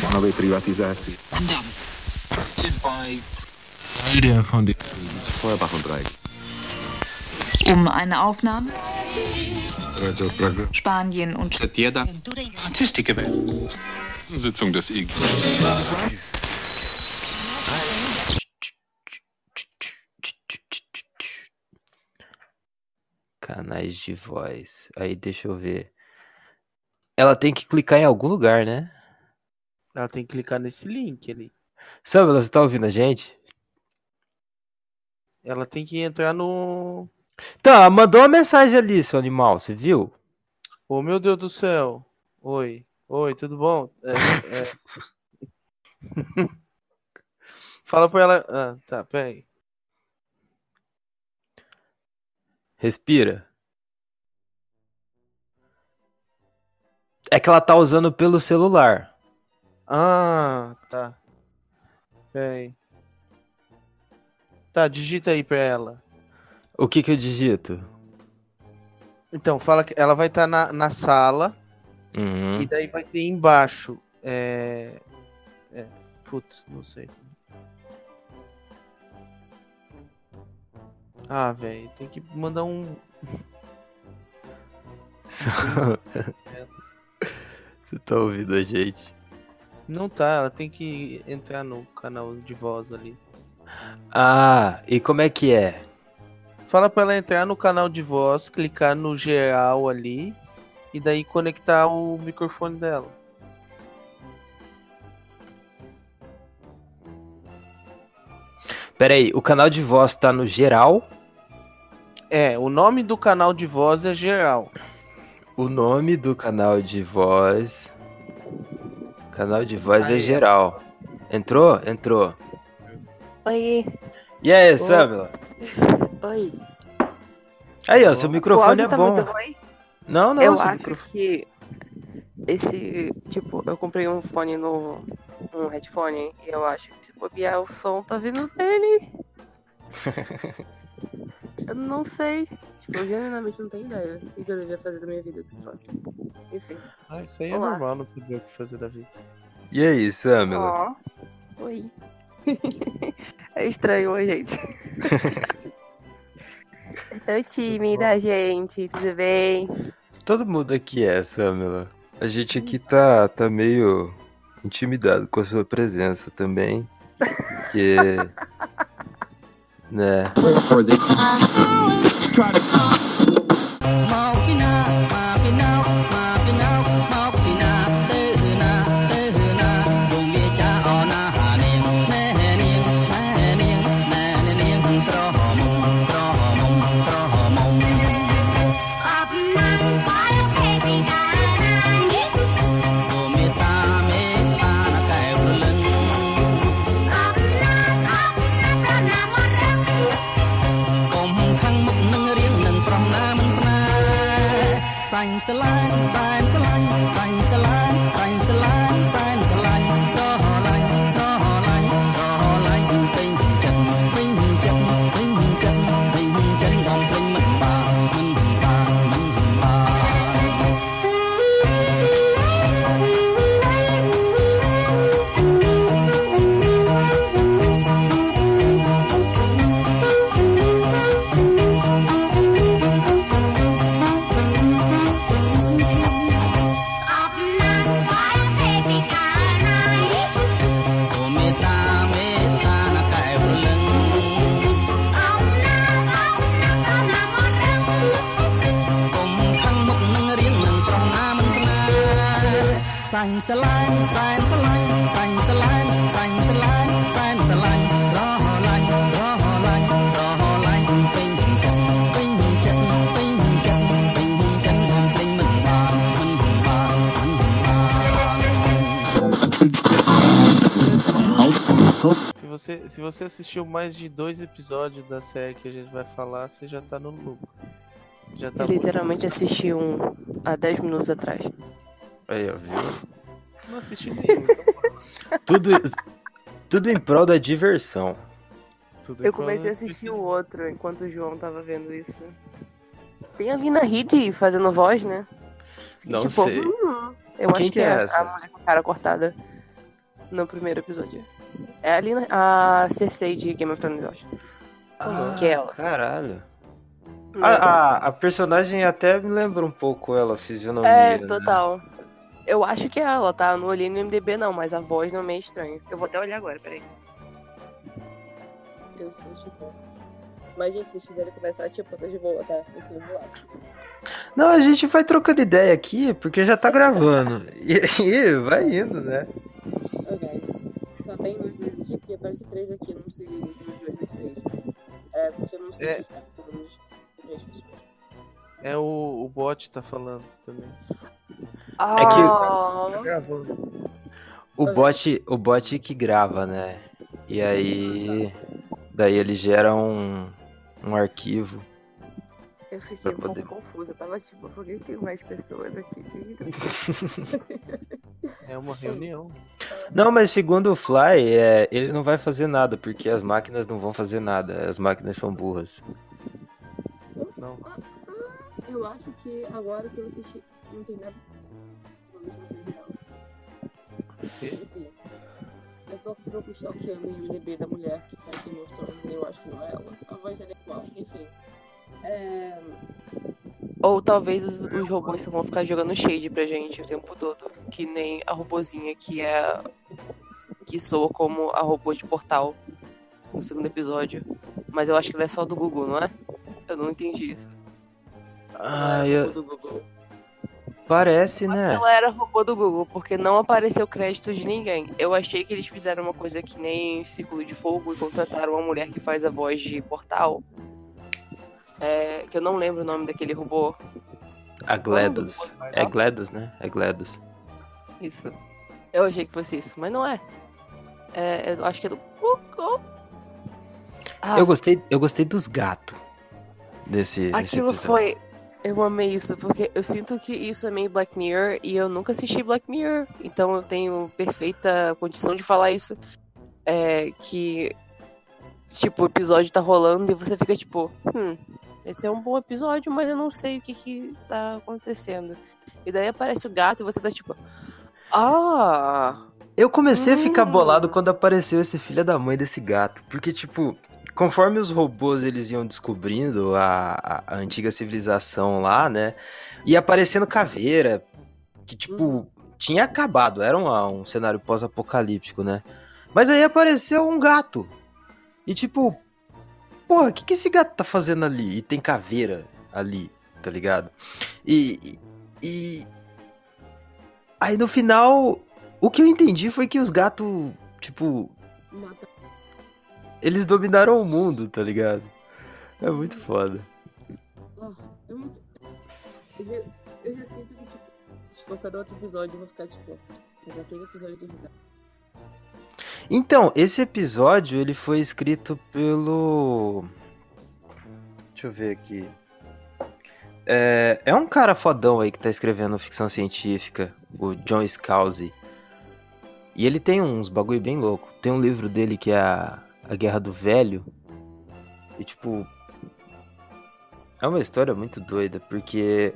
plánovej privatizácii. Feuerbach-Dreieck. Um eine Aufnahme Spanien und Sitzung des IG. Canais de voz. Aí deixa eu ver. Ela tem que clicar em algum lugar, né? Ela tem que clicar nesse link ali. Samuel, você tá ouvindo a gente? Ela tem que entrar no. Tá, mandou uma mensagem ali, seu animal, você viu? Oh, meu Deus do céu. Oi. Oi, tudo bom? É, é. Fala pra ela. Ah, tá, peraí. Respira. É que ela tá usando pelo celular. Ah, tá. Peraí. Tá, digita aí pra ela. O que que eu digito? Então, fala que ela vai estar na, na sala Uhum. e daí vai ter embaixo. É. É. Putz, não sei. Ah, velho, tem que mandar um. Você tá ouvindo a gente? Não tá, ela tem que entrar no canal de voz ali. Ah, e como é que é? Fala pra ela entrar no canal de voz, clicar no geral ali e daí conectar o microfone dela. Pera aí, o canal de voz tá no geral. É, o nome do canal de voz é geral. O nome do canal de voz. Canal de voz é geral. Entrou? Entrou. Oi, E aí, Samela? oi. Aí, ó, seu microfone é tá bom. Não, não, eu acho microfone. que esse, tipo, eu comprei um fone novo, um headphone, e eu acho que se bobear o som tá vindo dele. eu não sei. Tipo, eu genuinamente não tenho ideia o que eu devia fazer da minha vida desse troço. Enfim. Ah, isso aí é Olá. normal, não saber o que fazer da vida. E aí, Samela? Ó. Oi. é estranho, oi, gente. eu tô tímida, gente. Tudo bem? Todo mundo aqui é, Samela. A gente aqui tá, tá meio intimidado com a sua presença também. Porque. né? você, se você assistiu mais de dois episódios da série que a gente vai falar, você já tá no lucro. Já tá Eu literalmente assisti um há 10 minutos atrás. Aí, ó, viu? muito- Não assisti nenhum. então Tudo, tudo em prol da diversão. tudo Eu comecei a assistir o outro enquanto o João tava vendo isso. Tem a Lina Headey fazendo voz, né? Fiquei Não tipo, sei. "Hum". Eu Quem acho que, que é é a mulher com a cara cortada. no primeiro episódio. É ali na- a Cersei de Game of Thrones, eu acho. Ah, que é ela. Caralho. Né? A, a, a personagem até me lembra um pouco ela, fisionomia. é, né? total. Eu acho que é ela, tá? Eu não olhei no MDB não, mas a voz não é meio estranha. Eu vou até olhar agora, peraí. Eu sou tipo. Mas, gente, se vocês quiserem começar, tipo, eu tô de boa, tá? Eu sou do lado. Não, a gente vai trocando ideia aqui, porque já tá gravando. E aí, vai indo, né? Ok. Tem nós dois aqui, porque aparece três aqui, eu não sei nos dois, nos três. É, porque eu não sei É. quem tá falando de três pessoas. É o, o bot tá falando também. Ah, Tá gravando. O bot, o bot que grava, né? E aí. Daí ele gera um, um arquivo. eu fiquei um pouco poder- confusa. Eu tava tipo, por que tem mais pessoas aqui? É uma reunião. Não, mas segundo o Fly, é, ele não vai fazer nada, porque as máquinas não vão fazer nada. As máquinas são burras. Não. Eu acho que agora que eu assisti, não tem nada. Talvez não seja real. Enfim. Eu tô pouco stalkeando o IMDB da mulher que faz Game of Thrones e eu acho que não é ela. A voz dela é igual, enfim. É... Ou talvez os, os robôs só vão ficar jogando shade pra gente o tempo todo. Que nem a robozinha que é. que soa como a robô de portal no segundo episódio. Mas eu acho que ela é só do Google, não é? Eu não entendi isso. Ah, era eu- robô do Google. parece, né? Ela era robô do Google, porque não apareceu crédito de ninguém. Eu achei que eles fizeram uma coisa que nem Círculo de Fogo e contrataram uma mulher que faz a voz de portal. É, que eu não lembro o nome daquele robô. A GLaDOS. Vai É lá. GLaDOS, né? É GLaDOS. Isso. Eu achei que fosse isso, mas não é. É, eu acho que é do. Ah, Eu gostei, eu gostei dos gatos desse, desse aquilo episódio. foi. Eu amei isso, porque eu sinto que isso é meio Black Mirror e eu nunca assisti Black Mirror. Então eu tenho perfeita condição de falar isso. É que. Tipo, o episódio tá rolando e você fica tipo, hum, esse é um bom episódio, mas eu não sei o que que tá acontecendo. E daí aparece o gato e você tá tipo, ah, Eu comecei a ficar Hum. bolado quando apareceu esse filho da mãe desse gato. Porque, tipo, conforme os robôs eles iam descobrindo a, a, a antiga civilização lá, né? Ia aparecendo caveira. Que, tipo, Uhum. tinha acabado. Era um, um cenário pós-apocalíptico, né? Mas aí apareceu um gato. E, tipo, porra, o que, que esse gato tá fazendo ali? E tem caveira ali, tá ligado? E. E. Aí no final, o que eu entendi foi que os gatos, tipo, eles dominaram o mundo, tá ligado? É muito foda. Eu já, eu já sinto que, tipo, se qualquer outro episódio eu vou ficar tipo, mas aquele episódio do gato. Então, esse episódio, ele foi escrito pelo... Deixa eu ver aqui. É, é um cara fodão aí que tá escrevendo ficção científica, o John Scalzi. E ele tem uns bagulho bem louco. Tem um livro dele que é a, a Guerra do Velho. E tipo... É uma história muito doida, porque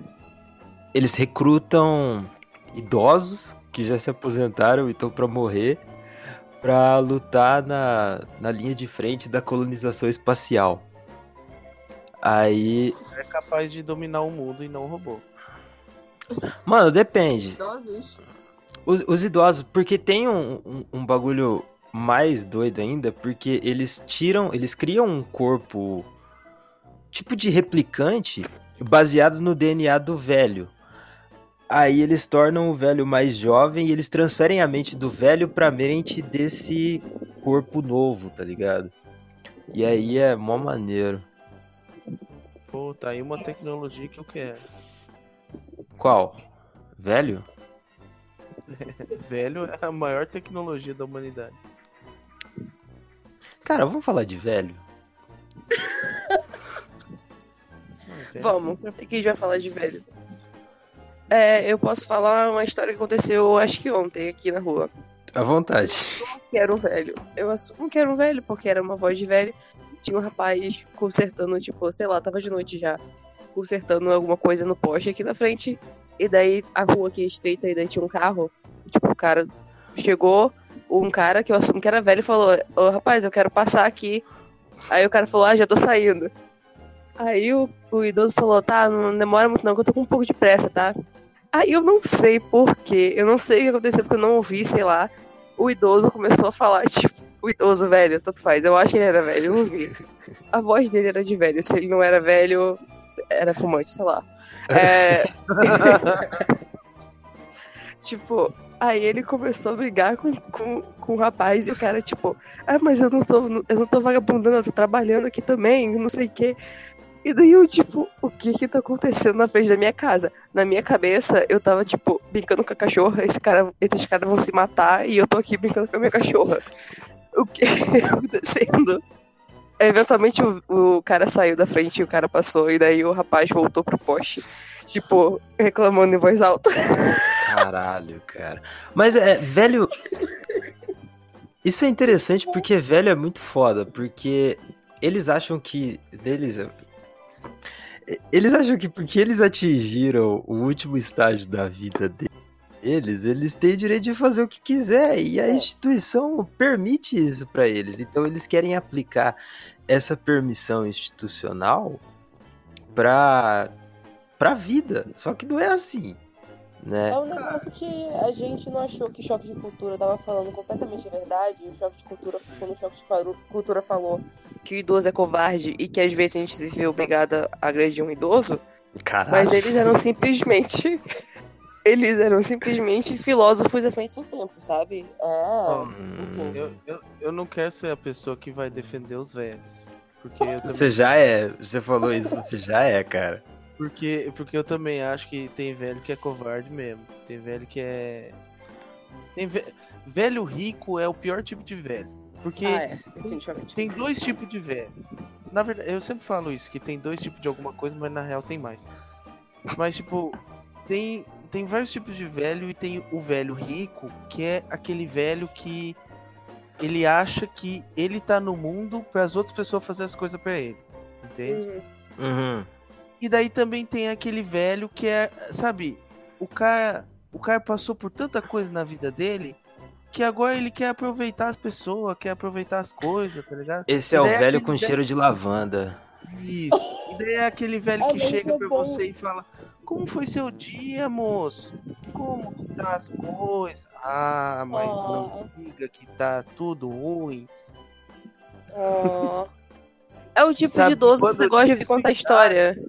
eles recrutam idosos que já se aposentaram e estão pra morrer pra lutar na, na linha de frente da colonização espacial. Aí, É capaz de dominar o mundo e não o robô. mano, depende. Idosos. Os, os idosos, porque tem um, um, um bagulho mais doido ainda, porque eles tiram, eles criam um corpo tipo de replicante baseado no DNA do velho. Aí eles tornam o velho mais jovem e eles transferem a mente do velho pra mente desse corpo novo, tá ligado? E aí é mó maneiro. Pô, tá aí uma tecnologia que eu quero. Qual? Velho? Velho é a maior tecnologia da humanidade. Cara, vamos falar de velho? Vamos, é- a gente vai falar de velho. É, eu posso falar uma história que aconteceu, acho que ontem, aqui na rua. À vontade. Que era um velho. Eu assumo que era um velho, porque era uma voz de velho. Tinha um rapaz consertando, tipo, sei lá, tava de noite já. Consertando alguma coisa no poste aqui na frente. E daí a rua aqui é estreita, e daí tinha um carro. Tipo, o cara chegou, um cara que eu assumo que era velho falou: Ô rapaz, eu quero passar aqui. Aí o cara falou: Ah, já tô saindo. Aí o, o idoso falou: Tá, não demora muito não, que eu tô com um pouco de pressa, tá? Aí eu não sei porquê, eu não sei o que aconteceu, porque eu não ouvi, sei lá. O idoso começou a falar, tipo, o idoso velho, tanto faz. Eu acho que ele era velho, eu não vi. A voz dele era de velho. Se ele não era velho, era fumante, sei lá. É... tipo, aí ele começou a brigar com, com, com o rapaz e o cara, tipo, ah, mas eu não tô, eu não tô vagabundando, eu tô trabalhando aqui também, não sei o quê. E daí eu, tipo, o que que tá acontecendo na frente da minha casa? Na minha cabeça, eu tava, tipo, brincando com a cachorra, esse cara, esses caras vão se matar e eu tô aqui brincando com a minha cachorra. O que tá acontecendo? Eventualmente o, o cara saiu da frente o cara passou, e daí o rapaz voltou pro poste, tipo, reclamando em voz alta. Caralho, cara. Mas é, velho. Isso é interessante porque velho é muito foda, porque eles acham que. Deles. Eles acham que porque eles atingiram o último estágio da vida deles, eles têm direito de fazer o que quiser e a instituição permite isso pra eles. Então eles querem aplicar essa permissão institucional pra, pra vida. Só que não é assim, né? É um negócio que a gente não achou que choque de cultura tava falando completamente a verdade. O choque de cultura, quando o choque de cultura falou que o idoso é covarde e que às vezes a gente se vê obrigada a agredir um idoso, Caralho. mas eles eram simplesmente. Eles eram simplesmente filósofos à frente do tempo, sabe? É. enfim. Eu, eu, eu não quero ser a pessoa que vai defender os velhos. Porque eu também, Você já é. Você falou isso, você já é, cara. Porque, porque eu também acho que tem velho que é covarde mesmo. Tem velho que é. Tem ve- Velho rico é o pior tipo de velho. Porque Ah, é, tem dois tipos de velho. Na verdade, eu sempre falo isso, que tem dois tipos de alguma coisa, mas na real tem mais. Mas, tipo, tem, tem vários tipos de velho e tem o velho rico, que é aquele velho que ele acha que ele tá no mundo para as outras pessoas fazer as coisas pra ele. Entende? Uhum. E daí também tem aquele velho que é, sabe, o cara, o cara passou por tanta coisa na vida dele que agora ele quer aproveitar as pessoas, quer aproveitar as coisas, tá ligado? Esse é o é velho aquele com velho- cheiro de lavanda. Isso. E daí é aquele velho que mas chega é pra bom. você e fala: Como foi seu dia, moço? Como que tá as coisas? Ah, mas não diga que tá tudo ruim. Ah. É o tipo Sabe de idoso que você gosta de ouvir contar história.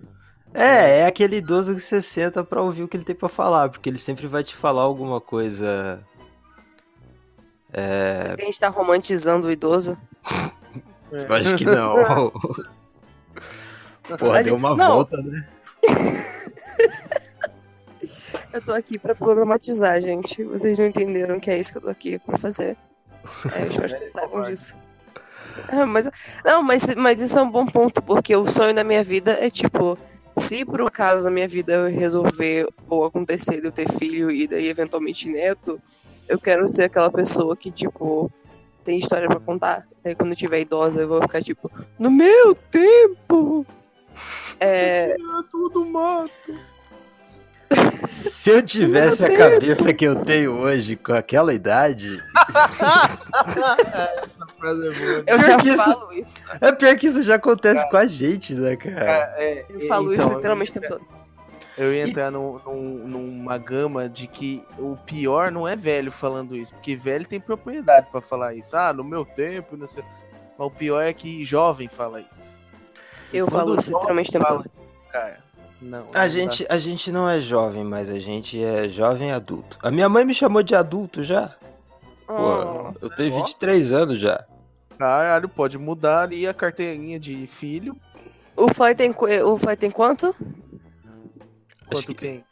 É, é aquele idoso que você senta pra ouvir o que ele tem pra falar, porque ele sempre vai te falar alguma coisa. É. A gente tá romantizando o idoso. Eu acho que não. Porra, deu uma Não. volta, né? Eu tô aqui pra problematizar, gente. Vocês não entenderam que é isso que eu tô aqui pra fazer. É, eu espero que vocês saibam disso. É, mas, não, mas, mas isso é um bom ponto, porque o sonho da minha vida é tipo, se por um acaso na minha vida eu resolver ou acontecer de eu ter filho e daí eventualmente neto, eu quero ser aquela pessoa que, tipo, tem história pra contar. Daí quando eu tiver idosa eu vou ficar tipo, no meu tempo! É, tudo mato. Se eu tivesse a cabeça que eu tenho hoje com aquela idade. Essa frase é boa. eu Pior já isso- falo isso. É pior que isso já acontece com a gente, né, cara? É, Eu falo então, isso literalmente o tempo todo. Eu ia entrar num- num- numa gama de que o pior não é velho falando isso, porque velho tem propriedade pra falar isso. Ah, no meu tempo, não sei. Mas o pior é que jovem fala isso. Eu Quando falo isso literalmente o tempo todo. Cara, não. A não gente, a gente não é jovem, mas a gente é jovem adulto. A minha mãe me chamou de adulto já. Pô, eu tenho Ó. 23 anos já. Caralho, pode mudar ali a carteirinha de filho. o Fly tem, o Fly tem quanto? Quanto que- quem?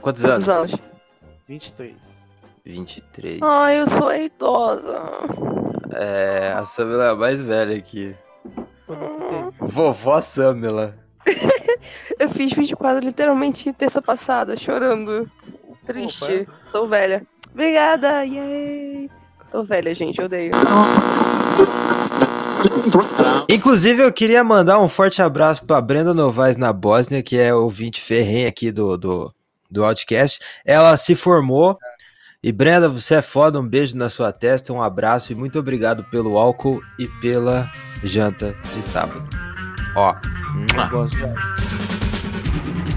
Quantos Quantos anos? anos? 23. 23. Ah, eu sou idosa. É, a Samela é a mais velha aqui. Quanto que tem? Vovó Samela. Eu fiz 24 literalmente terça passada, chorando. Triste. Tô velha. Obrigada, yay! Tô velha, gente, odeio. Inclusive, eu queria mandar um forte abraço pra Brenda Novaes na Bósnia, que é ouvinte ferrenha aqui do, do, do Outcast. Ela se formou E Brenda, você é foda, um beijo na sua testa, um abraço e muito obrigado pelo álcool e pela janta de sábado. Ó. Eu gosto thank you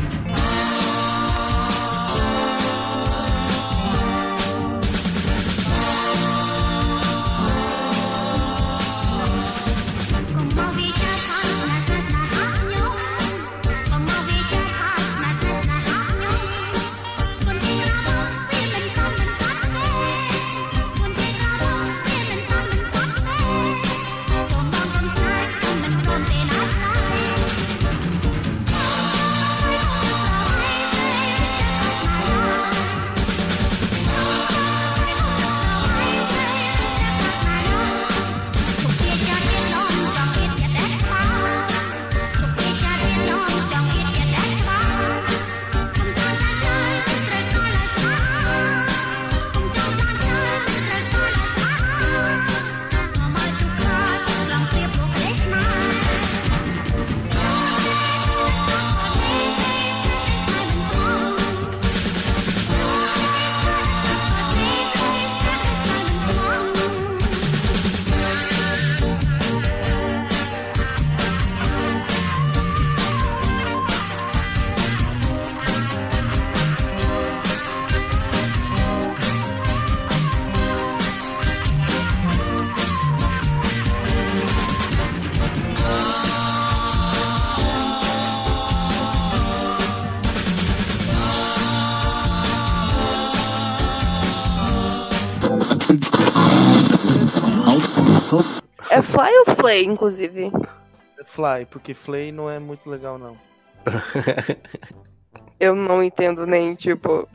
Flay, inclusive? Fly, porque Flay não é muito legal, não. Eu não entendo nem, tipo,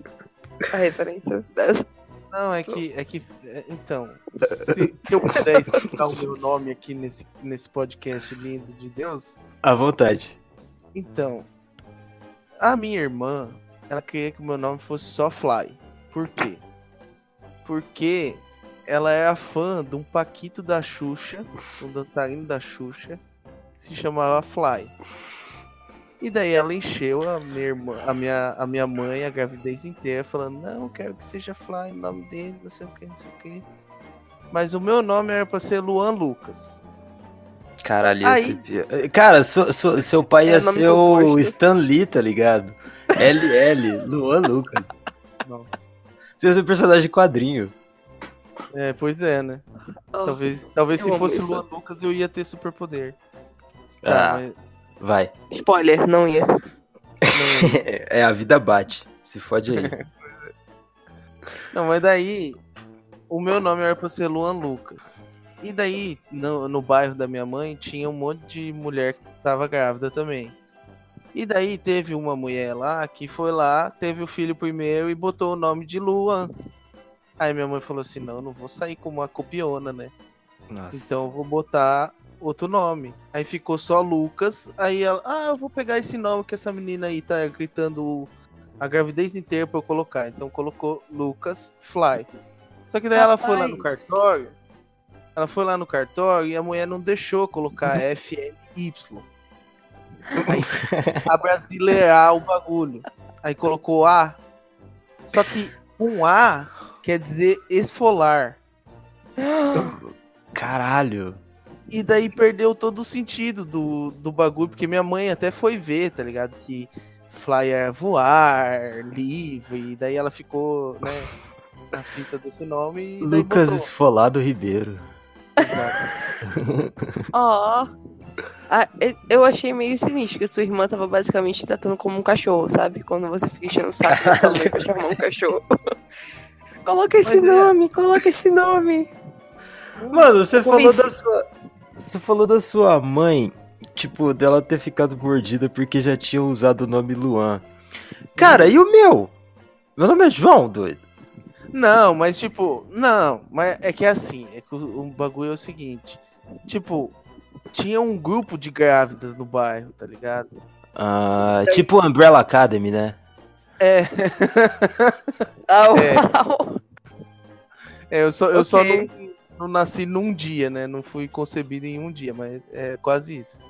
a referência dessa. Não, é que. É que é, então, se, se eu puder explicar o meu nome aqui nesse, nesse podcast lindo de Deus, À vontade. então. A minha irmã, ela queria que o meu nome fosse só Fly. Por quê? Porque ela era fã de um Paquito da Xuxa, um dançarino da Xuxa, que se chamava Fly. E daí ela encheu a minha, irmã, a minha, a minha mãe a gravidez inteira, falando, não, eu quero que seja Fly, o nome dele, não sei o que, não sei o que. Mas o meu nome era pra ser Luan Lucas. Caralho, Aí- esse Cara, so- so- seu pai É ia ser o. Stan Lee, tá ligado? LL, Luan Lucas. Nossa. Você ia ser personagem de quadrinho. É, pois é, né? Oh, Talvez, talvez se fosse isso. Luan Lucas eu ia ter superpoder. Tá, Ah, mas- vai. Spoiler, não ia. não, É, a vida bate. Se fode aí. não, mas daí o meu nome era pra ser Luan Lucas. E daí, no, no bairro da minha mãe, tinha um monte de mulher que tava grávida também. E daí teve uma mulher lá que foi lá, teve o filho primeiro e botou o nome de Luan. Aí minha mãe falou assim: não, eu não vou sair como uma copiona, né? Nossa. Então eu vou botar outro nome. Aí ficou só Lucas. Aí ela, ah, eu vou pegar esse nome que essa menina aí tá gritando a gravidez inteira pra eu colocar. Então colocou Lucas Fly. Só que daí ela foi lá no cartório. Ela foi lá no cartório e a mulher não deixou colocar FLY. Aí, a brasileirar o bagulho. Aí colocou A. Só que um A quer dizer esfolar. Caralho. E daí perdeu todo o sentido do, do bagulho, porque minha mãe até foi ver, tá ligado? Que Fly é voar, livre, e daí ela ficou, né, na fita desse nome e Lucas botou. Esfolado Ribeiro. Exato. Ó. Ah, e- eu achei meio sinistro que sua irmã tava basicamente tratando como um cachorro, sabe? Quando você fica enchendo o saco da sua mãe pra chamar um cachorro. Coloca esse Mas é. nome, coloca esse nome. Mano, você falou Isso. da sua. Você falou da sua mãe, tipo, dela ter ficado mordida porque já tinha usado o nome Luan. Cara, e o meu? Meu nome é João, doido. Não, mas tipo, não, mas é que é assim, é que o, o bagulho é o seguinte, tipo, tinha um grupo de grávidas no bairro, tá ligado? Ah, tipo Umbrella Academy, né? É, Au, É. au. é, eu só, eu só Ok. não, não nasci num dia, né? Não fui concebido em um dia, mas é quase isso.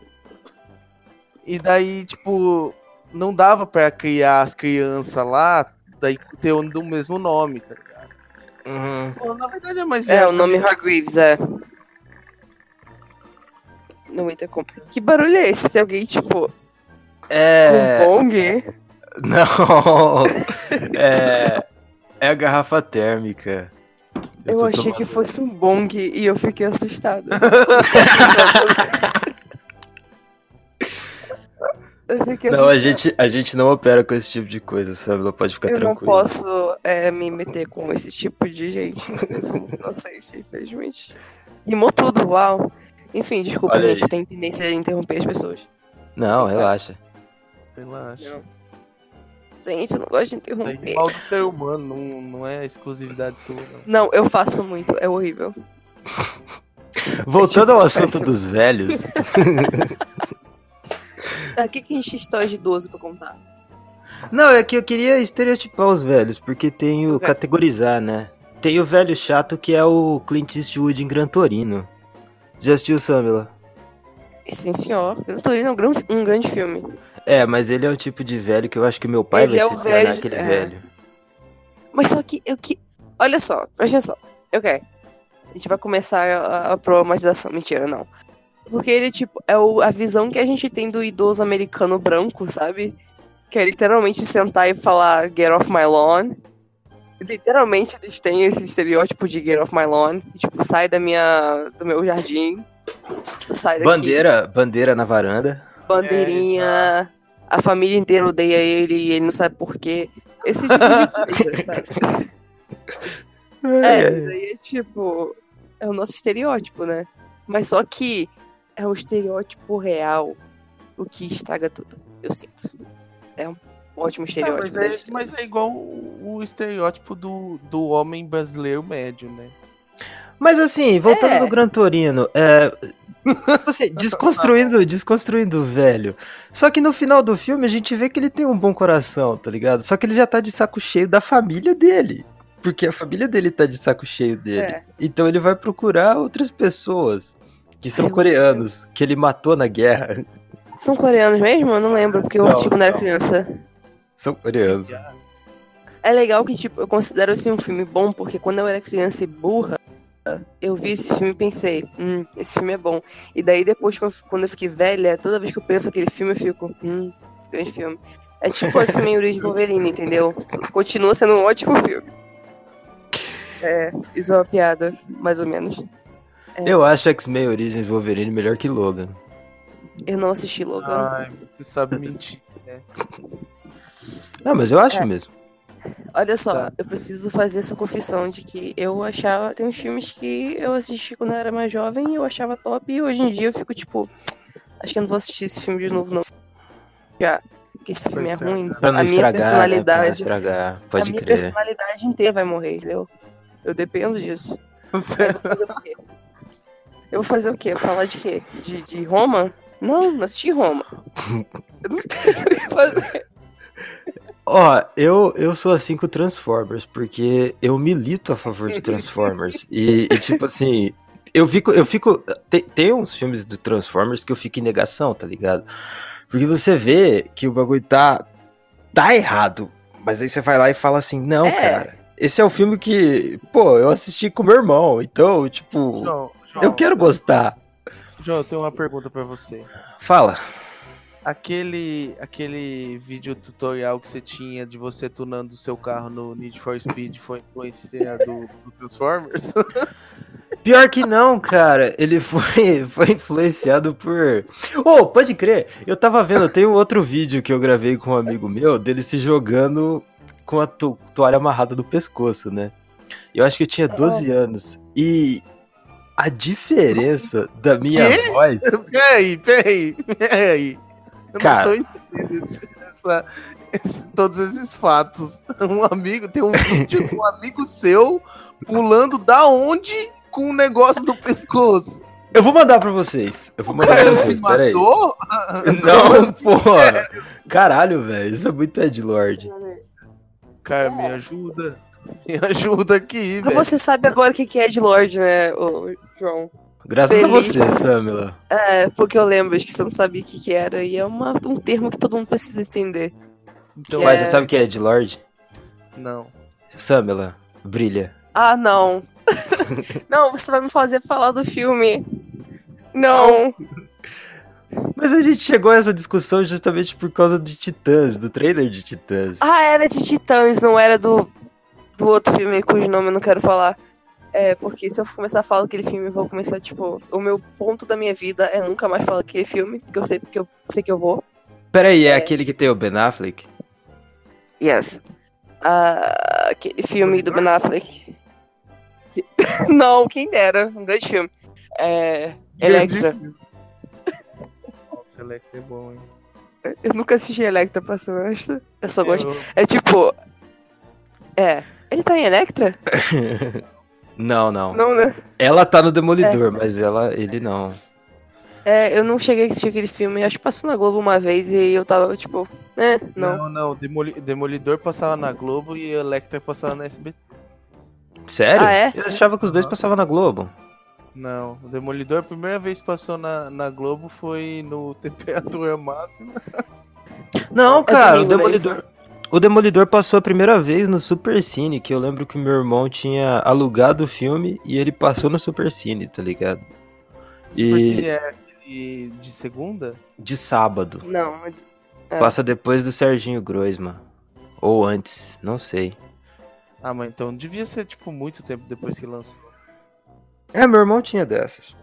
E daí, tipo, não dava pra criar as crianças lá, daí ter um do mesmo nome, tá ligado? Uhum. Pô, na verdade é mais É, o nome Hargreaves, é. Não entra como. Que barulho é esse? Tem alguém, tipo, É. com bong? Não! É. É a garrafa térmica. Eu tô achei tomando- que fosse um bong e eu fiquei assustada. eu fiquei Não, a gente, a gente não opera com esse tipo de coisa, Samila. Pode ficar Eu não tranquilo. posso é, me meter com esse tipo de gente. Eu sou muito inocente, infelizmente. Rimou tudo, uau. Enfim, desculpa, Olha gente. aí. Eu tenho tendência a interromper as pessoas. Não, relaxa. Relaxa. Gente, eu não gosto de interromper. é mal do ser humano, não, não é exclusividade sua, não. Não, eu faço muito, é horrível. Voltando ao assunto péssimo. dos velhos. O que, que a gente tem história de idoso pra contar? Não, é que eu queria estereotipar os velhos, porque tem o Ok. categorizar, né? Tem o velho chato que é o Clint Eastwood em Gran Torino. Já assistiu, Samila? Sim, senhor. Gran Torino é um grande, um grande filme. É, mas ele é um tipo de velho que eu acho que meu pai Ele vai é se tornar velho- aquele é. velho. Mas só que eu que. Olha só, presta atenção. Ok. A gente vai começar a, a problematização. Mentira, não. Porque ele, tipo, é o, a visão que a gente tem do idoso americano branco, sabe? Que é literalmente sentar e falar get off my lawn. Literalmente eles têm esse estereótipo de get off my lawn. Tipo, sai da minha. do meu jardim. Sai daqui. Bandeira, bandeira na varanda. bandeirinha, a família inteira odeia ele e ele não sabe por quê. Esse tipo de coisa, sabe? É, isso aí é tipo. É o nosso estereótipo, né? Mas só que é o estereótipo real o que estraga tudo. Eu sinto. É um ótimo estereótipo. mas, da é, mas é igual o, o estereótipo do, do homem brasileiro médio, né? Mas assim, voltando É. no Gran Torino, é. assim, desconstruindo, desconstruindo o velho. Só que no final do filme a gente vê que ele tem um bom coração, tá ligado? Só que ele já tá de saco cheio da família dele. Porque a família dele tá de saco cheio dele. É. Então ele vai procurar outras pessoas. Que são É, coreanos, que ele matou na guerra. São coreanos mesmo? Eu não lembro, porque eu Não, assisti quando era criança. São coreanos. É legal que, tipo, eu considero assim um filme bom, porque quando eu era criança e burra, eu vi esse filme e pensei, hum, esse filme é bom. E daí depois, quando eu- fiquei velha, toda vez que eu penso naquele filme, eu fico, hum, grande filme. É tipo X-Men Origem Wolverine, entendeu? Continua sendo um ótimo filme. É, isso é uma piada, mais ou menos. Eu acho X-Men Origins Wolverine melhor que Logan. Eu não assisti Logan. Ai, você sabe mentir, né? Não, mas eu acho É. mesmo. Olha só, Tá. eu preciso fazer essa confissão de que eu achava. Tem uns filmes que eu assisti quando eu era mais jovem e eu achava top, e hoje em dia eu fico tipo. Acho que eu não vou assistir esse filme de novo, não. Já. Porque esse filme é estragar. ruim. Pra não a minha estragar, né? Pra não personalidade. estragar. a Pode minha crer. personalidade inteira vai morrer, entendeu? Eu dependo disso. Você- Eu vou fazer o quê? Eu vou fazer o quê? Falar de quê? De, de Roma? Não, não assisti Roma. Eu não tenho o que fazer. Ó, eu, eu sou assim com Transformers, porque eu milito a favor de Transformers. e, e, tipo assim, eu fico. Eu fico. Tem, tem uns filmes do Transformers que eu fico em negação, tá ligado? Porque você vê que o bagulho tá. tá errado. Mas aí você vai lá e fala assim, não, É. cara. Esse é o filme que, pô, eu assisti com meu irmão, então, tipo, João, João, eu quero gostar. João, eu tenho uma pergunta pra você. Fala. Aquele, aquele vídeo tutorial que você tinha de você tunando o seu carro no Need for Speed foi influência do, do Transformers? Pior que não, cara. Ele foi, foi influenciado por. Oh, pode crer. Eu tava vendo, tem um outro vídeo que eu gravei com um amigo meu dele se jogando com a to- toalha amarrada no pescoço, né? Eu acho que eu tinha 12 anos. E a diferença da minha Quê? voz. peraí, peraí, peraí. Eu Cara. não tô entendendo esse- essa- esse- todos esses fatos. Um amigo, tem um vídeo de um amigo seu pulando da onde com um negócio no pescoço. Eu vou mandar pra vocês. Eu vou O mandar pra cara vocês, se peraí. matou? Não, porra. Caralho, velho. Isso é muito Ed Lord. Cara, me ajuda. Me ajuda aqui, Mas velho. você sabe agora o que que é de Lorde, né, João? Graças Feliz. a você, Samila. É, porque eu lembro, acho que você não sabia o que, que era, e é uma, um termo que todo mundo precisa entender. Então, Mas É. você sabe o que é Ed Lord? não. Samila, brilha. Ah, não. não, você vai me fazer falar do filme. Não. Mas a gente chegou a essa discussão justamente por causa de Titãs, do trailer de Titãs. Ah, era de Titãs, não era do, do outro filme cujo nome eu não quero falar. É, porque se eu começar a falar daquele filme, eu vou começar, tipo, o meu ponto da minha vida é nunca mais falar daquele filme, porque eu sei porque eu sei que eu vou. Peraí, é, aquele que tem o Ben Affleck? Yes. Ah, aquele filme do Ben Affleck. não, quem dera. Um grande filme. É. Electra. Nossa, Electra é bom, hein? Eu nunca assisti Electra, pra ser honesta. Eu só gosto. Eu- É tipo. É. Ele tá em Electra? Não, não. Não, né? Ela tá no Demolidor, mas ela, ele não. É, eu não cheguei a assistir aquele filme. Acho que passou na Globo uma vez e eu tava, tipo, né? Não. Não, não. Demoli- Demolidor passava na Globo e Electra passava na SBT. Sério? Ah, é? Eu achava que os dois passavam na Globo. Não, o Demolidor, a primeira vez que passou na, na Globo foi no Temperatura Máxima. Não, cara, o domingo, né, Demolidor. O Demolidor passou a primeira vez no Super Cine, que eu lembro que meu irmão tinha alugado o filme e ele passou no Super Cine, tá ligado? Super E Cine é aquele de segunda? de sábado. Não. É. Passa depois do Serginho Groisman. Ou antes, não sei. Ah, mas então devia ser, tipo, muito tempo depois que lançou. É, meu irmão tinha dessas.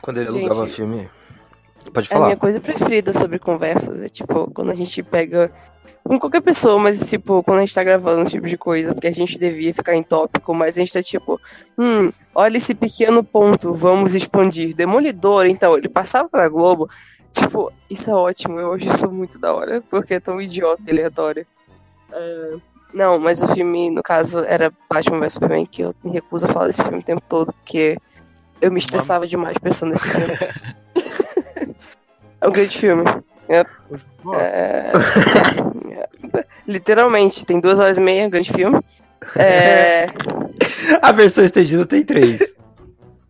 Quando ele Gente, alugava filme. Pode É a falar. minha coisa preferida sobre conversas. É tipo, quando a gente pega. Com qualquer pessoa, mas tipo, quando a gente tá gravando esse tipo de coisa, porque a gente devia ficar em tópico, mas a gente tá tipo, hum, olha esse pequeno ponto, vamos expandir. Demolidor, então, ele passava na Globo. Tipo, isso é ótimo, eu acho isso muito da hora, porque é tão idiota e aleatório. É, não, mas o filme, no caso, era Batman vs Superman, que eu me recuso a falar desse filme o tempo todo, porque eu me estressava demais pensando nesse filme. é um grande filme. É... Literalmente, tem duas horas e meia, grande filme. É... A versão estendida tem três.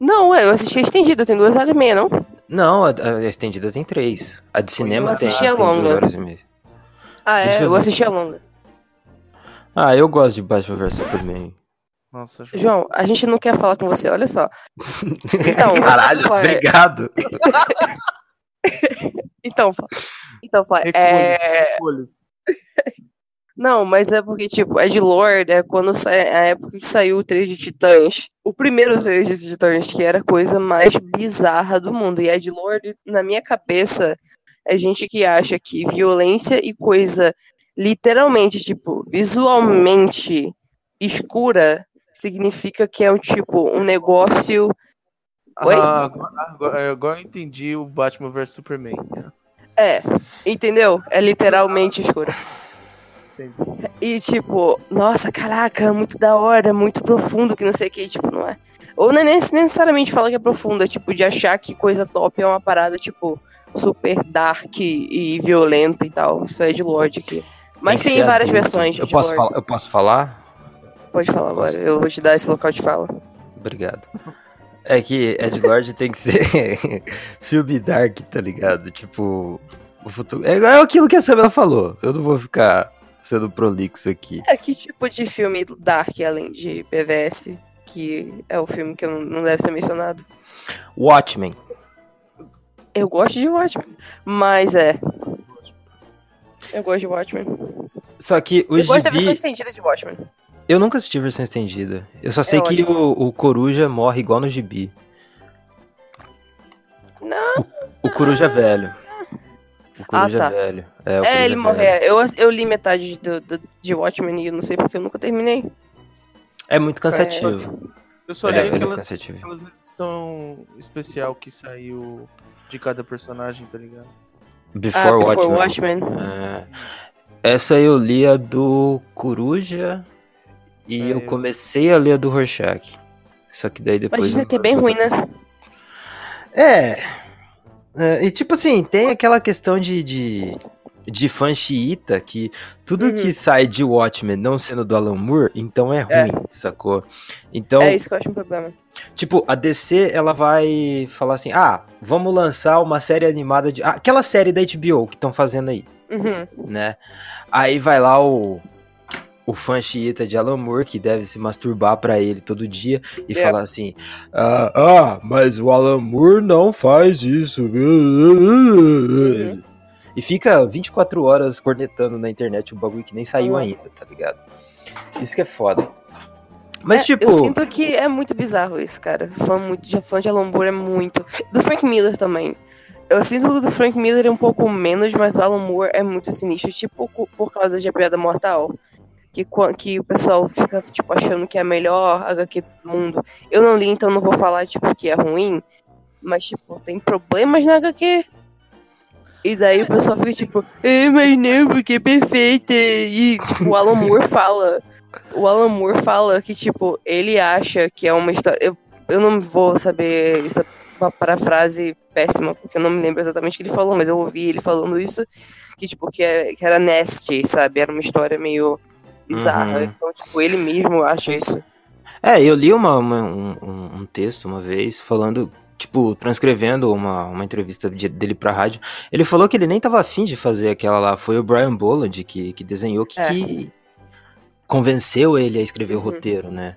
Não, eu assisti a estendida, tem duas horas e meia, não? Não, a, a estendida tem três. A de cinema Eu tem, assisti a tem duas longa. horas e meia. Ah, é, eu eu assisti a longa. Ah, eu gosto de Batman vs Superman. Nossa, João. João, a gente não quer falar com você, olha só. Então, Caralho, obrigado. Então, então, é... Não, mas é porque, tipo, Ed Lord é quando sai, a época que saiu o trailer de Titãs. O primeiro trailer de Titãs, que era a coisa mais bizarra do mundo. E Ed Lord, na minha cabeça, é gente que acha que violência e coisa literalmente, tipo, visualmente escura significa que é um tipo, um negócio. Oi? Ah, agora, agora- agora eu entendi o Batman vs Superman. É, entendeu? É literalmente. Entendi. E tipo, nossa, caraca, muito da hora, muito profundo, que não sei o que, tipo, não é. Ou não é nem necessariamente fala que é profundo, é tipo, de achar que coisa top é uma parada, tipo, super dark e violenta e tal. Isso é de Lorde aqui. Mas tem, ser várias adulto. versões de Eu posso, Lorde. falar, eu posso falar? Pode falar agora, eu vou te dar esse local de fala. Obrigado. É que Ed Lord tem que ser filme dark, tá ligado? Tipo, o futuro. É, é aquilo que a Samela falou. Eu não vou ficar sendo prolixo aqui. É, que tipo de filme dark, além de PVS, que é o filme que não deve ser mencionado? Watchmen. Eu gosto de Watchmen, mas é. Eu gosto de Watchmen. Só que o eu gosto da versão gibi. estendida de Watchmen. Eu nunca assisti a versão estendida. Eu só sei É que o, o Coruja morre igual no gibi. Não. O Coruja é velho. O Coruja tá. é velho. É, o É, Coruja ele velho. morreu. Eu, eu li metade do, do- de Watchmen e eu não sei porque eu nunca terminei. É muito cansativo. Eu só li é, é aquela, aquela edição especial que saiu de cada personagem, tá ligado? Before, ah, Before Watchmen. Watchmen. É. Essa eu li a do Coruja e É, eu comecei a ler a do Rorschach. Só que daí Mas depois. dizem eu- que é bem ruim, né? É. É, E tipo assim, tem aquela questão de, de, de fã xiita que tudo Uhum. que sai de Watchmen não sendo do Alan Moore, então é É. ruim, sacou? Então, É isso que eu acho um problema. tipo, a DC ela vai falar assim: ah, vamos lançar uma série animada de. ah, aquela série da HBO que estão fazendo aí Uhum. né? Aí vai lá o, o fã xiita de Alan Moore, que deve se masturbar pra ele todo dia e É. falar assim: ah, ah, mas o Alan Moore não faz isso. Uhum. E fica 24 horas cornetando na internet um bagulho que nem saiu Uhum. ainda, tá ligado? Isso que é foda. Mas, É, tipo. Eu sinto que é muito bizarro isso, cara. Fã, muito, de, fã de Alan Moore é muito. Do Frank Miller também. Eu sinto que o do Frank Miller é um pouco menos, mas o Alan Moore é muito sinistro, tipo, por causa de A Piada Mortal. Que, que o pessoal fica, tipo, achando que é a melhor HQ do mundo. Eu não li, então não vou falar, tipo, que é ruim. Mas, tipo, tem problemas na HQ. E daí o pessoal fica, tipo, eh, mas não, porque é perfeita. E, tipo, o Alan Moore fala o Alan Moore fala que, tipo, ele acha que é uma história. Eu, eu não vou saber. Isso é uma parafrase péssima, porque eu não me lembro exatamente o que ele falou, mas eu ouvi ele falando isso. Que, tipo, que, é, que era nasty, sabe? Era uma história meio bizarra. Uhum. Então, tipo, ele mesmo acha isso. É, eu li uma, uma- um, um- texto uma vez falando, tipo, transcrevendo uma, uma entrevista de- dele pra rádio. Ele falou que ele nem tava afim de fazer aquela lá. Foi o Brian Boland que, que desenhou, que, É. que convenceu ele a escrever o Uhum. roteiro, né?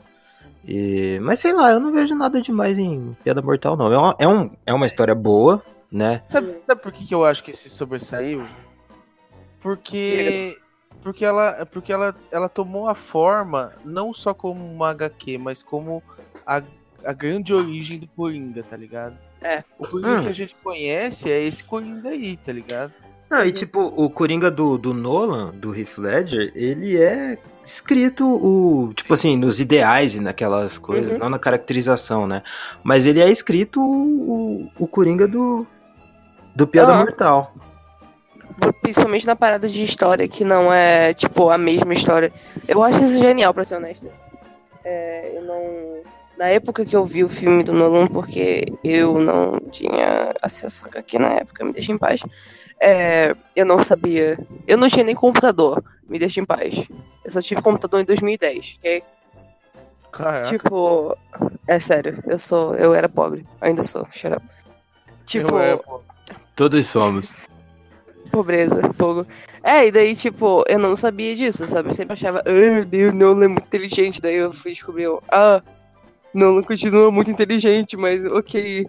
E- mas sei lá, eu não vejo nada demais em Piada Mortal, não. É uma, é um, é uma história boa, né? Sabe, sabe por que, que eu acho que se sobressaiu? Porque. Porque ela, porque ela, ela tomou a forma não só como uma HQ, mas como a, a grande origem do Coringa, tá ligado? É. O Coringa Hum. que a gente conhece é esse Coringa aí, tá ligado? Não, e tipo, o Coringa do, do Nolan, do Heath Ledger, ele é escrito o, tipo assim, nos ideais e naquelas coisas, Uhum. não na caracterização, né? Mas ele é escrito o, o Coringa do do Piada Aham. Mortal. Principalmente na parada de história, que não é, tipo, a mesma história. Eu acho isso genial, pra ser honesto. É, eu não. Na época que eu vi o filme do Nolan, porque eu não tinha acesso aqui na época, me deixa em paz. é, eu não sabia. Eu não tinha nem computador, me deixa em paz. Eu só tive computador em 2010, ok? Caraca. Tipo, é sério, eu sou. Eu era pobre, ainda sou, shut up. Tipo. Todos somos. Pobreza, fogo. É, e daí, tipo, eu não sabia disso, sabe? Eu sempre achava, ai meu Deus, Nolan é muito inteligente. Daí eu fui descobrir, eu, ah, Nolan continua muito inteligente, mas ok.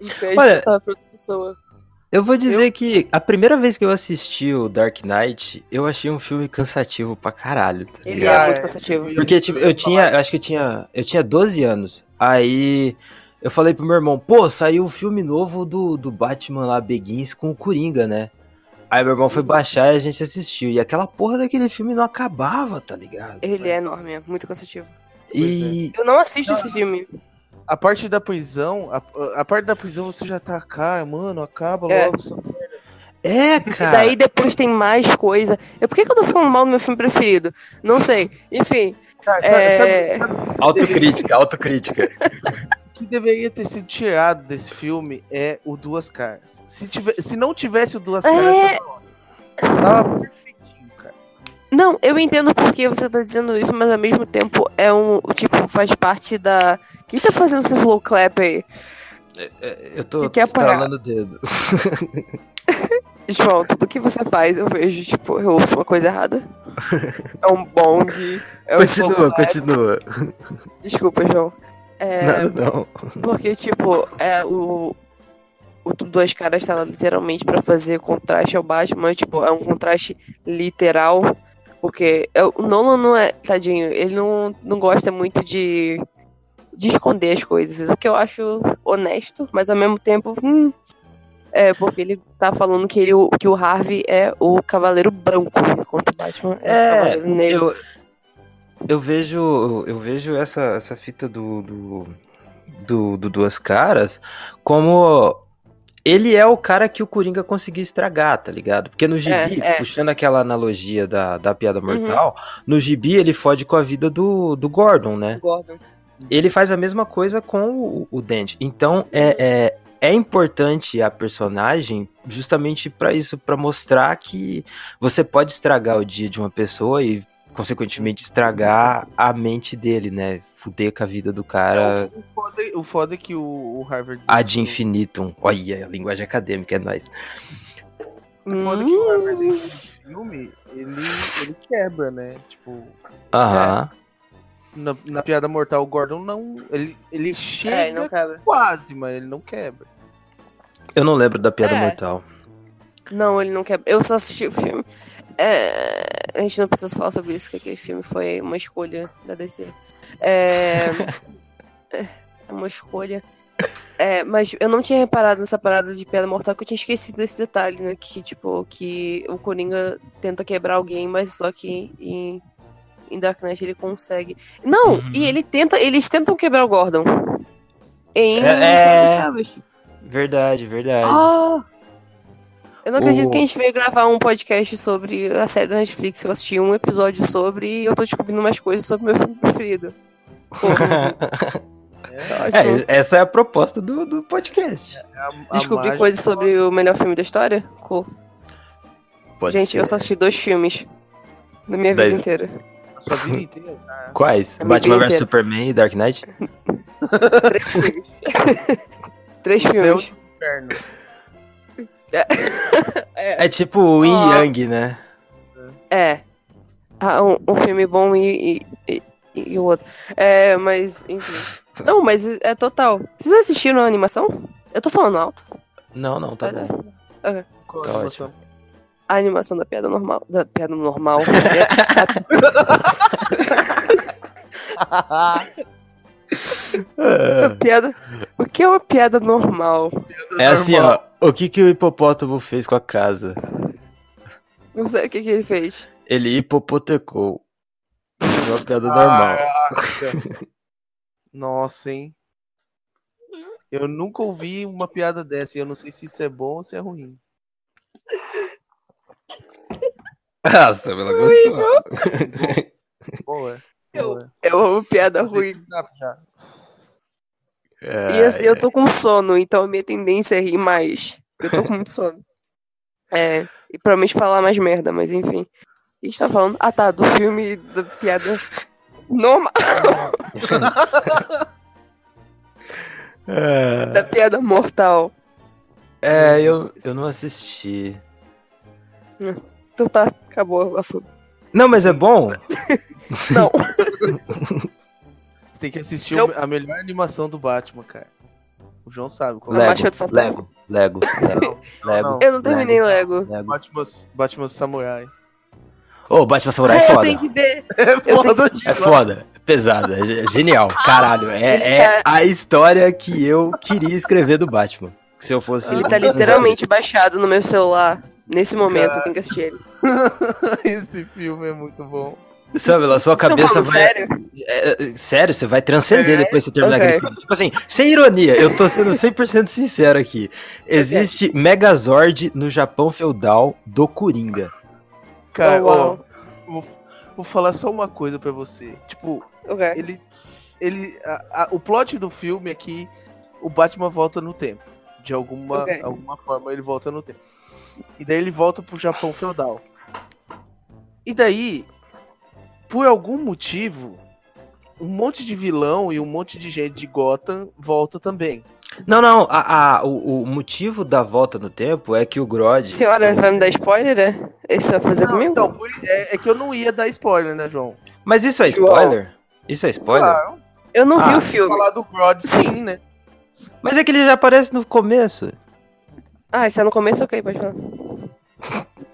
Impede Olha- de pra outra pessoa. Eu vou dizer que a primeira vez que eu assisti o Dark Knight, eu achei um filme cansativo pra caralho. tá Ele é muito cansativo. Porque, tipo, eu tinha, eu acho que eu tinha, eu tinha 12 anos. Aí eu falei pro meu irmão, pô, saiu um filme novo do, do Batman lá, Begins, com o Coringa, né? Aí meu irmão foi baixar e a gente assistiu. E aquela porra daquele filme não acabava, tá ligado? Ele é enorme, é muito cansativo. E. Eu não assisto esse filme. A parte da prisão, a, a parte da prisão você já tá, cara, mano, acaba É. logo. essa merda. É, E cara. daí depois tem mais coisa. Eu, por que, que eu tô falando mal do meu filme preferido? Não sei. Enfim, Cara, sabe, É. sabe- sabe Autocrítica, autocrítica. o que deveria ter sido tirado desse filme é o Duas Caras. Se, tiver, se não tivesse o Duas Caras, É. tava ótimo. Tava perfeitinho, cara. Não, eu entendo porque você tá dizendo isso, mas ao mesmo tempo é um. Tipo, faz parte da. Quem tá fazendo esse slow clap aí? Eu tô Que que é estralando o dedo. João, tudo que você faz, eu vejo, tipo, eu ouço uma coisa errada. É um bong. É um Continua, continua. Desculpa, João. É, Nada não. porque, tipo, é o. O Dois Caras tá lá literalmente pra fazer contraste ao Batman, tipo, é um contraste literal. Porque é- o Nolan não é, tadinho, ele não, não gosta muito de, de esconder as coisas. O que eu acho honesto, mas ao mesmo tempo. Hum, é, porque ele tá falando que, ele, que o Harvey é o Cavaleiro Branco, enquanto o Batman é, o É, Cavaleiro Negro. eu, eu vejo eu vejo essa, essa fita do, do, do, do Duas Caras como ele é o cara que o Coringa conseguiu estragar, tá ligado? Porque no gibi, É, é. puxando aquela analogia da, da piada Uhum. mortal, no gibi ele fode com a vida do, do Gordon, né? Gordon. ele faz a mesma coisa com o, o Dente. Então é, é, é importante a personagem justamente pra isso, pra mostrar que você pode estragar o dia de uma pessoa e consequentemente estragar a mente dele, né? Fuder com a vida do cara O, foda, o foda é que o, o Harvard. ad infinitum. Olha, a linguagem acadêmica é nóis. É foda que o dentro do filme, ele, ele quebra, né? Tipo, Aham. na, na piada mortal, o Gordon não. Ele, ele É, chega não cabe. quase, mas ele não quebra. Eu não lembro da piada É. mortal. Não, ele não quer. Eu só assisti o filme. É, A gente não precisa falar sobre isso, que aquele filme foi uma escolha da DC. É, é uma escolha. É, mas eu não tinha reparado nessa parada de piada mortal, que eu tinha esquecido desse detalhe, né? Que, tipo, que o Coringa tenta quebrar alguém, mas só que em, em Dark Knight ele consegue. Não, Uhum. e ele tenta, eles tentam quebrar o Gordon. Em É, é. Verdade, verdade. Ah! Eu não acredito O- que a gente veio gravar um podcast sobre a série da Netflix. Eu assisti um episódio sobre e eu tô descobrindo mais coisas sobre meu filme preferido. Ótimo. É, essa é a proposta do, do podcast. A- a Descobri mágica- coisas sobre o melhor filme da história? Cool. Pode gente, ser. eu só assisti dois filmes na minha vida inteira. A sua vida inteira. Ah, Quais? A minha Batman vs. Superman e Dark Knight? Três filmes. Três filmes. inferno. É tipo o Yin Ó. Yang, né? É. Ah, um, um filme bom e, e, e, e o outro. É, mas, enfim. Não, mas é total. Vocês assistiram a animação? Eu tô falando alto. Não, não, tá Olha. bom. Qual Tá a ótimo. A animação da piada normal. Da piada normal. É, a piada. O que é uma piada normal? É assim, ó. O que, que o hipopótamo fez com a casa? Não sei o que, que ele fez. Ele hipopotecou. É uma piada normal. Nossa, hein? Eu nunca ouvi uma piada dessa e eu não sei se isso é bom ou se é ruim. Nossa, ela gostou. Boa. Eu- boa. Eu amo piada ruim. Já. E assim, eu tô com sono, então a minha tendência é rir mais. Eu tô com muito sono. É, e provavelmente falar mais merda, mas enfim. A gente tá falando. Ah tá, do filme da piada normal. É, Da piada mortal. é, eu, eu não assisti. Então tá, acabou o assunto. Não, mas é bom? Não. Você tem que assistir Eu- o- a melhor animação do Batman, cara. O João sabe qual é. Lego. Fantasma. Lego, Lego, Lego, Lego. não. Eu não terminei o Lego. Lego. Batman, Batman Samurai. Ô, Batman Samurai é eu foda. tenho que ver. É Eu tenho foda que- É foda, é pesada, é ge- genial, caralho. É, é a história que eu queria escrever do Batman. Se eu fosse. Ele tá literalmente baixado no meu celular. Nesse momento, eu tenho que assistir ele. Esse filme é muito bom. Sabe, a sua cabeça vai. sério? É, sério, você vai transcender É? depois que você terminar Ok. aquele filme. Tipo assim, sem ironia, eu tô sendo 100% sincero aqui. Existe Megazord no Japão feudal do Coringa. Cara, Oh, ó, vou, vou falar só uma coisa pra você. Tipo, Ok. ele. ele a- a- o plot do filme é que o Batman volta no tempo. De alguma, alguma forma ele volta no tempo. E daí ele volta pro Japão feudal. E daí, por algum motivo, um monte de vilão e um monte de gente de Gotham volta também. Não, não, a, a- o, o motivo da volta no tempo é que o Grodd. Senhora, vai me dar spoiler, né? Esse vai fazer Não, comigo? então, é, é que eu não ia dar spoiler, né, João? Mas isso é João. spoiler? Isso é spoiler? Claro, Eu não vi Ah, o filme. falar do Grodd sim, né? Mas é que ele já aparece no começo. Ah, isso é no começo? Ok, pode falar.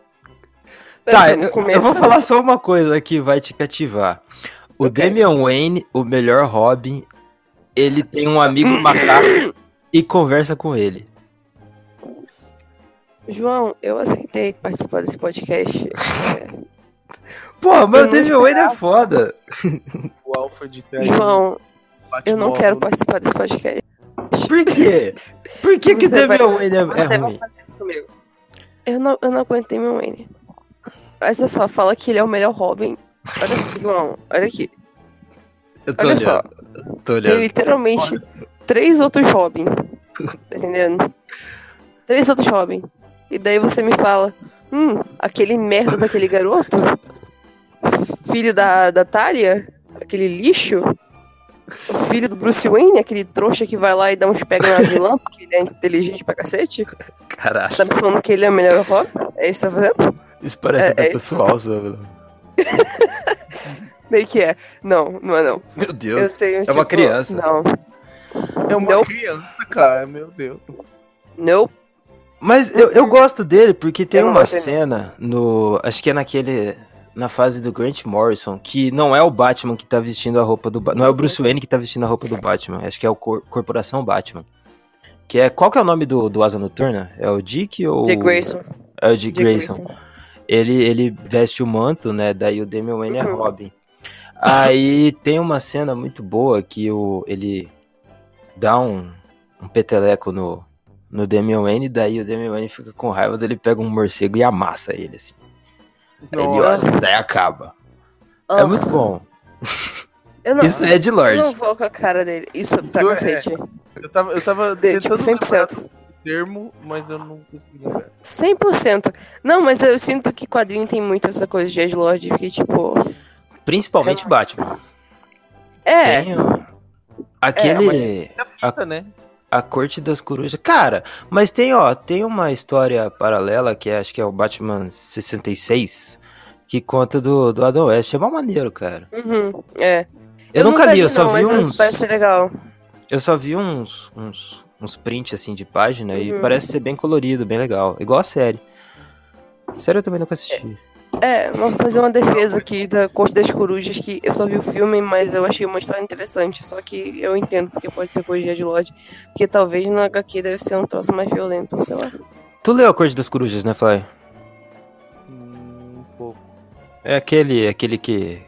Tá, é eu, eu vou falar só uma coisa que vai te cativar. O Ok. Damian Wayne, o melhor Robin, ele tem um amigo macaco e conversa com ele. João, eu aceitei participar desse podcast. É, Pô, mas Eu o Damian Wayne é foda. O Alfred traz João, eu não quero participar desse podcast. Por quê? Por que, que o vai- Damian Wayne é, é Você vai ruim? fazer isso comigo. Eu não, eu não aguentei meu Wayne. É só, fala que ele é o melhor Robin. Olha só, João, olha aqui. Eu tô Olha olhando, só, tô tem olhando. literalmente três outros Robin. Tá entendendo? Três outros Robin. E daí você me fala, hum, aquele merda daquele garoto, filho da, da Tália, aquele lixo, o filho do Bruce Wayne, aquele trouxa que vai lá e dá uns pega na vilã, porque ele é inteligente pra cacete. Caralho. Tá me falando que ele é o melhor Robin? É isso que tá fazendo? Isso parece É- até é isso. pessoal, sabe? Meio que é. Não, não é não. Meu Eu Deus. tenho, É uma criança. Não. É uma Não. criança, cara, meu Deus. Nope. Mas eu, eu gosto dele porque tem Eu uma cena no. Acho que é naquele. Na fase do Grant Morrison, que não é o Batman que tá vestindo a roupa do Batman. Não é o Bruce Wayne que tá vestindo a roupa do Batman. Acho que é o Cor- Corporação Batman. Que é. Qual que é o nome do, do Asa Noturna? É o Dick ou. Dick Grayson. É o Dick Dick Grayson. Grayson. Ele, ele veste o manto, né? Daí o Damian Wayne é Uhum. Robin. Aí tem uma cena muito boa que o, ele dá um, um peteleco no, no Damian Wayne, daí o Damian Wayne fica com raiva, daí ele pega um morcego e amassa ele, assim. Aí ele Nossa. olha, daí acaba. É Ah, muito bom. Eu não, Isso é de eu não Lorde. vou com a cara dele. Isso, pra Isso é- cacete. Eu tava, eu tava De, tipo, tentando lembrar 100%. o termo, mas eu não consegui lembrar. 100%. Não, mas eu sinto que quadrinho tem muito essa coisa de Edgelord, que tipo... Principalmente Batman. É, Tem o- aquele... É a fita, né? A Corte das Corujas. Cara, mas tem, ó, tem uma história paralela que é, acho que é o Batman 66, que conta do, do Adam West. É mó maneiro, cara. uhum, é. Eu, nunca li, eu só não, vi mas uns. parece legal. Eu só vi uns, uns, uns prints assim de página e Uhum. parece ser bem colorido, bem legal. Igual a série. Série eu também nunca assisti. É, vou fazer uma defesa aqui da Corte das Corujas, que eu só vi o filme, mas eu achei uma história interessante. Só que eu entendo porque pode ser coisa de Edgelord. Porque talvez no HQ deve ser um troço mais violento, sei lá. Tu leu a Corte das Corujas, né, Fly? Hum, Um pouco. É aquele, aquele que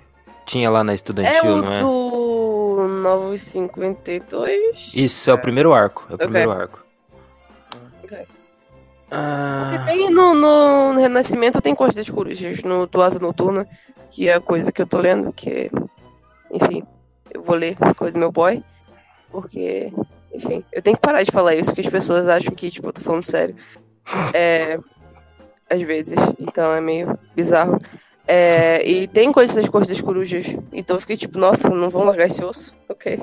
tinha lá na É Estudantil, o não é? do 952. Isso, é o primeiro arco. É o Ok. primeiro arco. Ok. Ah, Tem no, no Renascimento tem Corte das Corujas, no do Asa Noturna, que é a coisa que eu tô lendo, que enfim, eu vou ler coisa do meu boy, porque, enfim, eu tenho que parar de falar isso, porque as pessoas acham que, tipo, eu tô falando sério. É, às vezes, então é meio bizarro. É, e tem coisas das Cortes das Corujas, então eu fiquei tipo, nossa, não vão largar esse osso? Ok.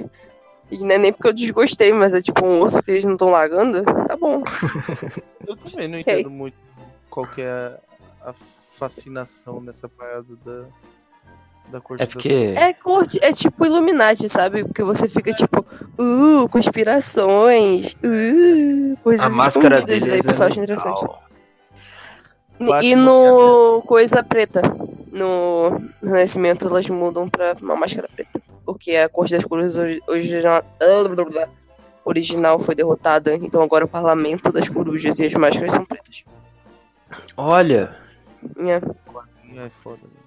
E não é nem porque eu desgostei, mas é tipo um osso que eles não estão largando? Tá bom. Eu também não Ok. entendo muito qual que é a fascinação nessa parada da, da corte é porque. É corte, é tipo Illuminati, sabe? Porque você fica tipo, uh, conspirações, uh, coisas A máscara deles daí o pessoal é acha interessante. E no Coisa Preta, no Renascimento, elas mudam pra uma máscara preta. Porque a Corte das Cores ori- original, original foi derrotada, então agora o Parlamento das Corujas e as máscaras são pretas. Olha, É. É foda. né?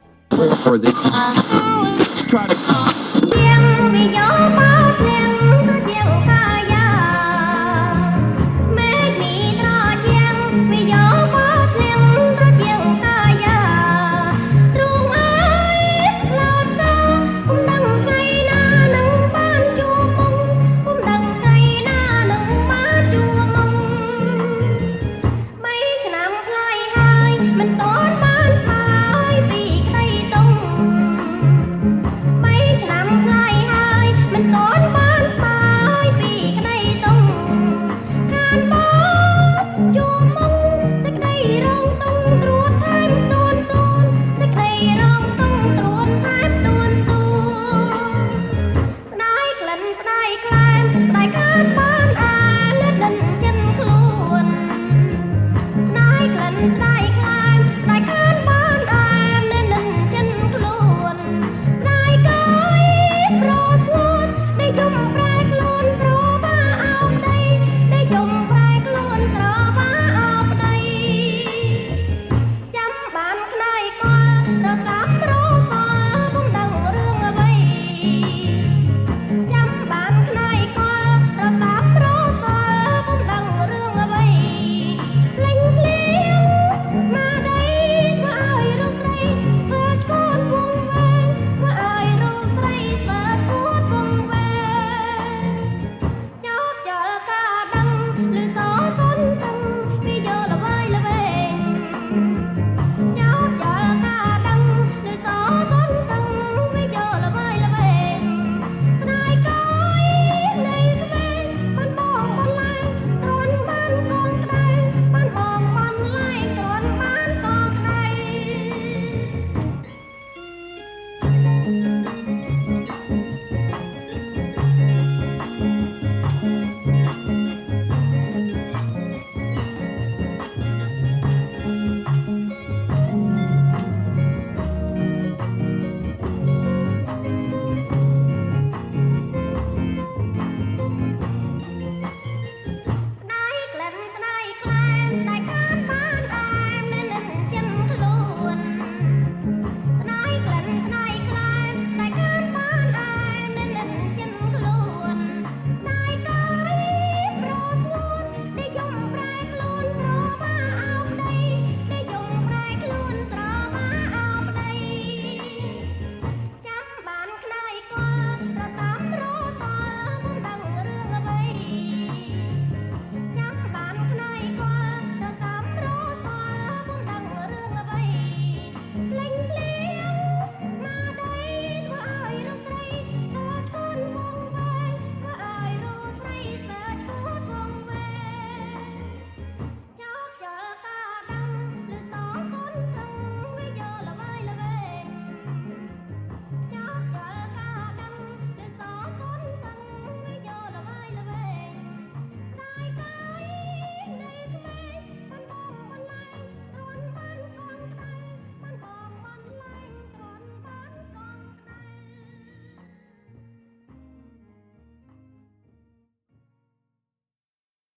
វា